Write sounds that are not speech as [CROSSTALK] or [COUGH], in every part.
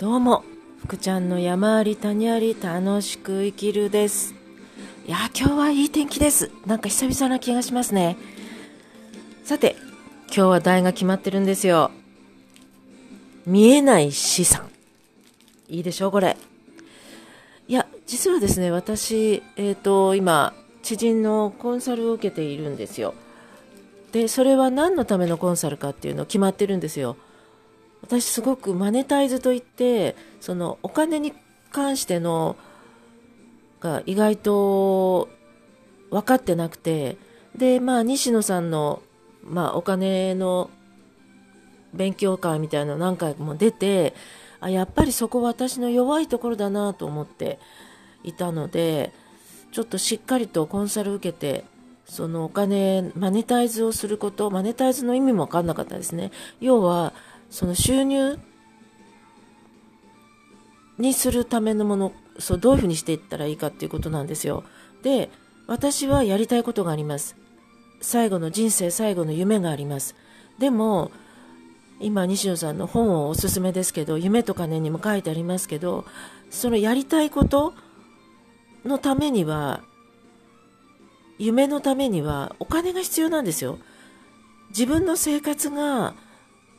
どうも、福ちゃんの山あり谷あり楽しく生きるです。いや、今日はいい天気です。なんか久々な気がしますね。さて、今日は題が決まってるんですよ。見えない資産。いいでしょう、これ。いや、実はですね、私、えっ、と、今、知人のコンサルを受けているんですよ。で、それは何のためのコンサルかっていうの決まってるんですよ。私すごくマネタイズといってそのお金に関してのが意外と分かってなくてでまあ西野さんの、まあ、お金の勉強会みたいなの何回も出てあやっぱりそこは私の弱いところだなと思っていたのでちょっとしっかりとコンサル受けてそのお金マネタイズをすることマネタイズの意味も分かんなかったですね。要はその収入にするためのものそうどういうふうにしていったらいいかっていうことなんですよ。で私はやりたいことがあります。最後の人生最後の夢があります。でも今西野さんの本をおすすめですけど夢と金にも書いてありますけどそのやりたいことのためには夢のためにはお金が必要なんですよ。自分の生活が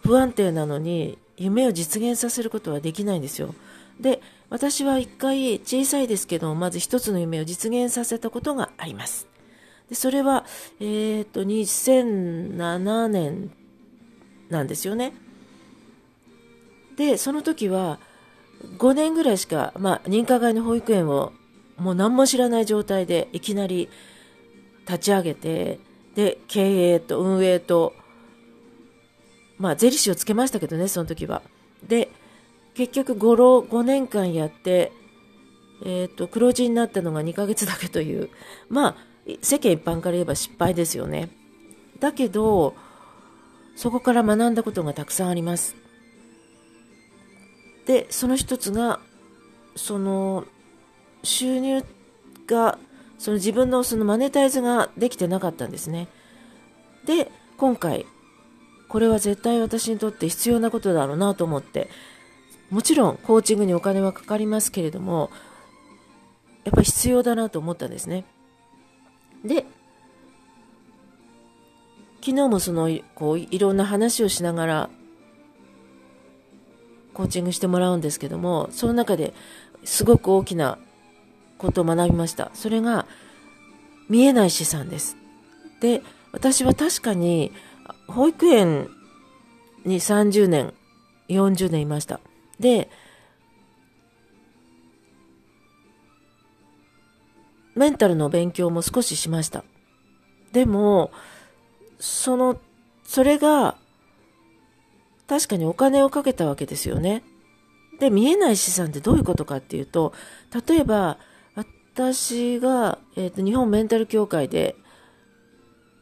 不安定なのに夢を実現させることはできないんですよ。で、私は一回小さいですけど、まず一つの夢を実現させたことがあります。でそれは、えっ、と、2007年なんですよね。で、その時は5年ぐらいしか、まあ、認可外の保育園をもう何も知らない状態でいきなり立ち上げて、で、経営と運営と、まあ、税理士をつけましたけどね、その時は。で、結局5、5年間やって、えっ、と、黒字になったのが2ヶ月だけという、まあ、世間一般から言えば失敗ですよね。だけど、そこから学んだことがたくさんあります。で、その一つが、その、収入が、その自分のそのマネタイズができてなかったんですね。で、今回、これは絶対私にとって必要なことだろうなと思って。もちろんコーチングにお金はかかりますけれどもやっぱり必要だなと思ったんですね。で昨日もそのこういろんな話をしながらコーチングしてもらうんですけどもその中ですごく大きなことを学びました。それが見えない資産です。で私は確かに保育園に30年、40年いました。で、メンタルの勉強も少ししました。でも、その、それが、確かにお金をかけたわけですよね。で、見えない資産ってどういうことかっていうと、例えば、私が、えっ、ー、と、日本メンタル協会で、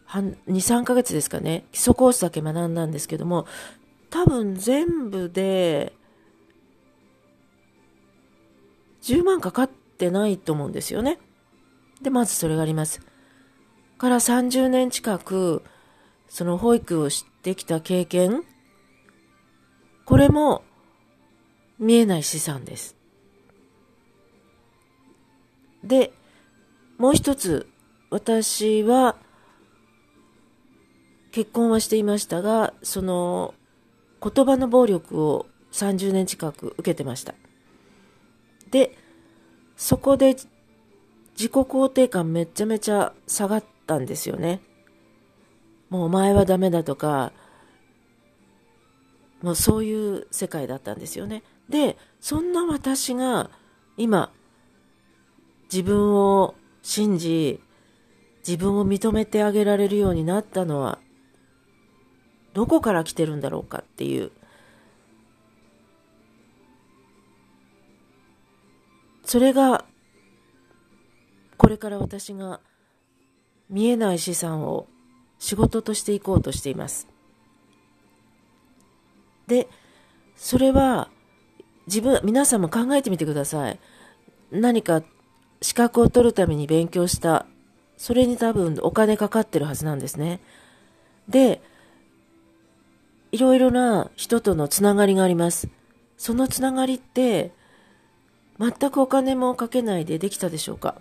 2、3ヶ月ですかね、基礎コースだけ学んだんですけども、多分全部で、10万かかってないと思うんですよね。で、まずそれがあります。から30年近く、その保育をしてきた経験、これも見えない資産です。で、もう一つ、私は、結婚はしていましたが、その言葉の暴力を30年近く受けてました。で、そこで自己肯定感めちゃめちゃ下がったんですよね。もうお前はダメだとか、もうそういう世界だったんですよね。で、そんな私が今、自分を信じ、自分を認めてあげられるようになったのはどこから来てるんだろうかっていう。それがこれから私が見えない資産を仕事としていこうとしています。でそれは自分皆さんも考えてみてください。何か資格を取るために勉強した。それに多分お金かかってるはずなんですね。でいろいろな人とのつながりがあります。そのつながりって全くお金もかけないでできたでしょうか？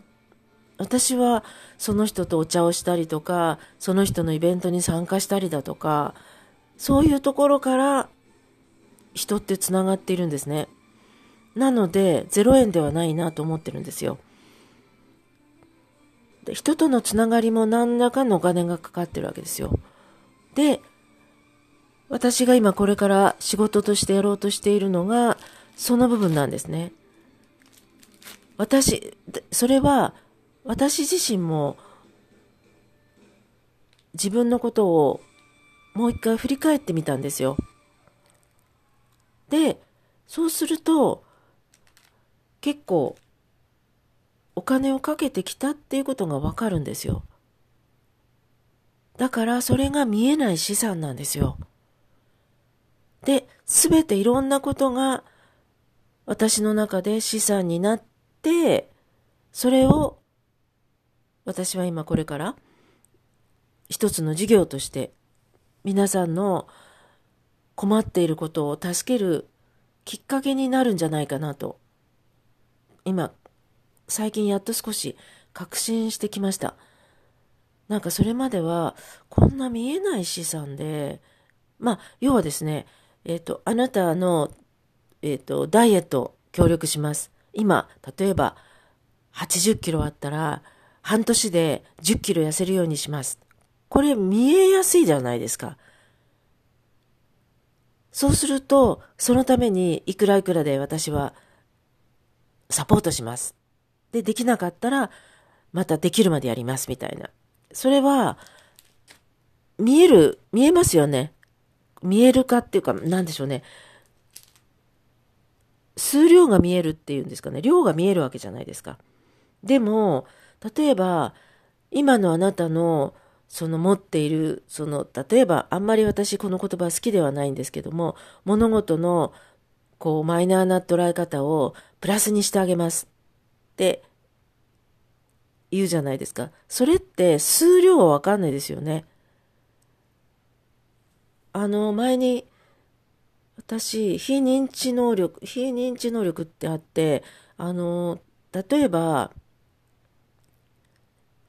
私はその人とお茶をしたりとか、その人のイベントに参加したりだとか、そういうところから人ってつながっているんですね。なので、0円ではないなと思ってるんですよ。で人とのつながりも何らかのお金がかかってるわけですよ。で、私が今これから仕事としてやろうとしているのが、その部分なんですね。私、それは、私自身も、自分のことをもう一回振り返ってみたんですよ。で、そうすると、結構、お金をかけてきたっていうことがわかるんですよ。だからそれが見えない資産なんですよ。で、すべていろんなことが私の中で資産になって、それを私は今これから一つの事業として皆さんの困っていることを助けるきっかけになるんじゃないかなと今最近やっと少し確信してきました。なんかそれまでは、こんな見えない資産で、まあ、要はですね、えっ、ー、と、あなたの、えっ、ー、と、ダイエット協力します。今、例えば、80キロあったら、半年で10キロ痩せるようにします。これ見えやすいじゃないですか。そうすると、そのためにいくらいくらで私はサポートします。で、できなかったら、またできるまでやりますみたいな。それは、見える、見えますよね。見えるかっていうか、なんでしょうね。数量が見えるっていうんですかね。量が見えるわけじゃないですか。でも、例えば、今のあなたの、その持っている、その、例えば、あんまり私この言葉好きではないんですけども、物事の、こう、マイナーな捉え方をプラスにしてあげますって言うじゃないですか。それって数量はわかんないですよね。あの、前に、私、非認知能力、非認知能力ってあって、あの、例えば、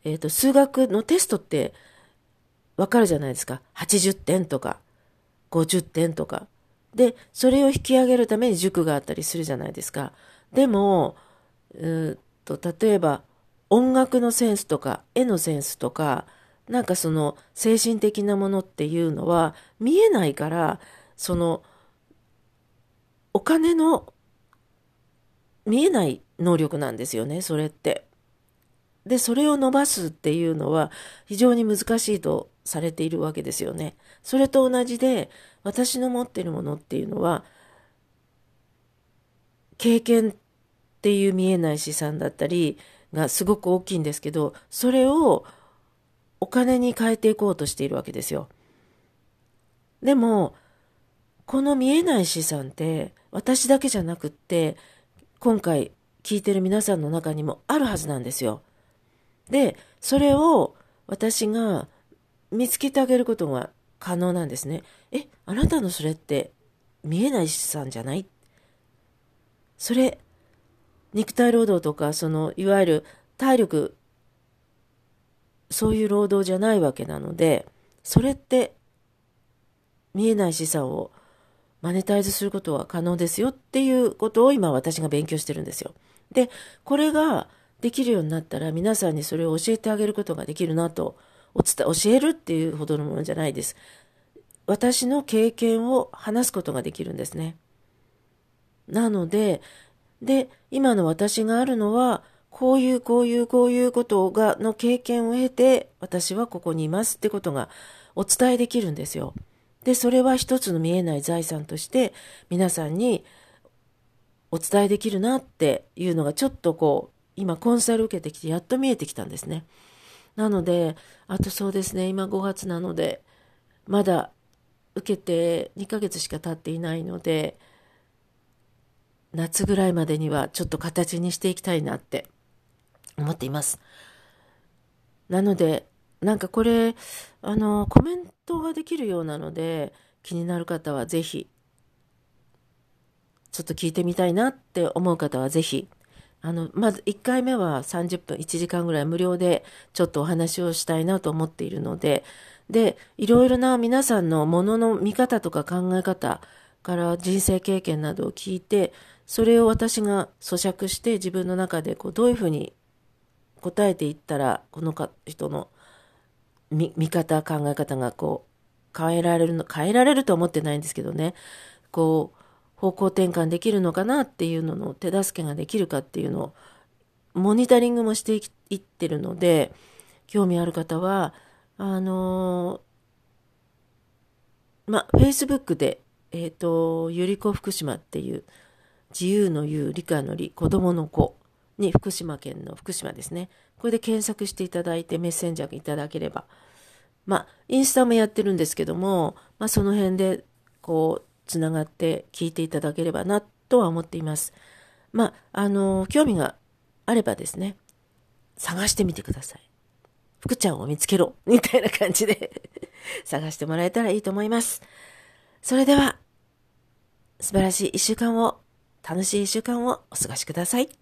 えっ、ー、と、数学のテストってわかるじゃないですか。80点とか、50点とか。で、それを引き上げるために塾があったりするじゃないですか。でも、うと例えば、音楽のセンスとか絵のセンスとかなんかその精神的なものっていうのは見えないからそのお金の見えない能力なんですよねそれって。でそれを伸ばすっていうのは非常に難しいとされているわけですよね。それと同じで私の持っているものっていうのは経験っていう見えない資産だったりがすごく大きいんですけど、それをお金に変えていこうとしているわけですよ。でも、この見えない資産って私だけじゃなくって、今回聞いてる皆さんの中にもあるはずなんですよ。で、それを私が見つけてあげることが可能なんですね。え、あなたのそれって見えない資産じゃない？それ肉体労働とか、その、いわゆる体力、そういう労働じゃないわけなので、それって見えない資産をマネタイズすることは可能ですよっていうことを今私が勉強してるんですよ。で、これができるようになったら皆さんにそれを教えてあげることができるなと、お伝え、教えるっていうほどのものじゃないです。私の経験を話すことができるんですね。なので、で、今の私があるのは、こういうこういうこういうことが、の経験を経て、私はここにいますってことがお伝えできるんですよ。で、それは一つの見えない財産として皆さんにお伝えできるなっていうのがちょっとこう、今コンサル受けてきてやっと見えてきたんですね。なので、あとそうですね、今5月なので、まだ受けて2ヶ月しか経っていないので、夏ぐらいまでにはちょっと形にしていきたいなって思っています。なので、なんかこれ、あの、コメントができるようなので、気になる方はぜひ、ちょっと聞いてみたいなって思う方はぜひ、あの、まず1回目は30分、1時間ぐらい無料でちょっとお話をしたいなと思っているので、で、いろいろな皆さんのものの見方とか考え方から人生経験などを聞いて、それを私が咀嚼して自分の中でこうどういうふうに答えていったら、このか人の見方、考え方がこう変えられるの、変えられると思ってないんですけどね、こう、方向転換できるのかなっていうのの手助けができるかっていうのをモニタリングもしていってるので、興味ある方は、あのー、ま、Facebook で、えっ、ー、と、ゆりこ福島っていう、自由の言う理科の理、子供の子に福島県の福島ですね。これで検索していただいてメッセンジャーいただければ。まあ、インスタもやってるんですけども、まあ、その辺で、こう、つながって聞いていただければなとは思っています。まあ、あの、興味があればですね、探してみてください。福ちゃんを見つけろ [LAUGHS] みたいな感じで探してもらえたらいいと思います。それでは、素晴らしい一週間を、楽しい一週間をお過ごしください。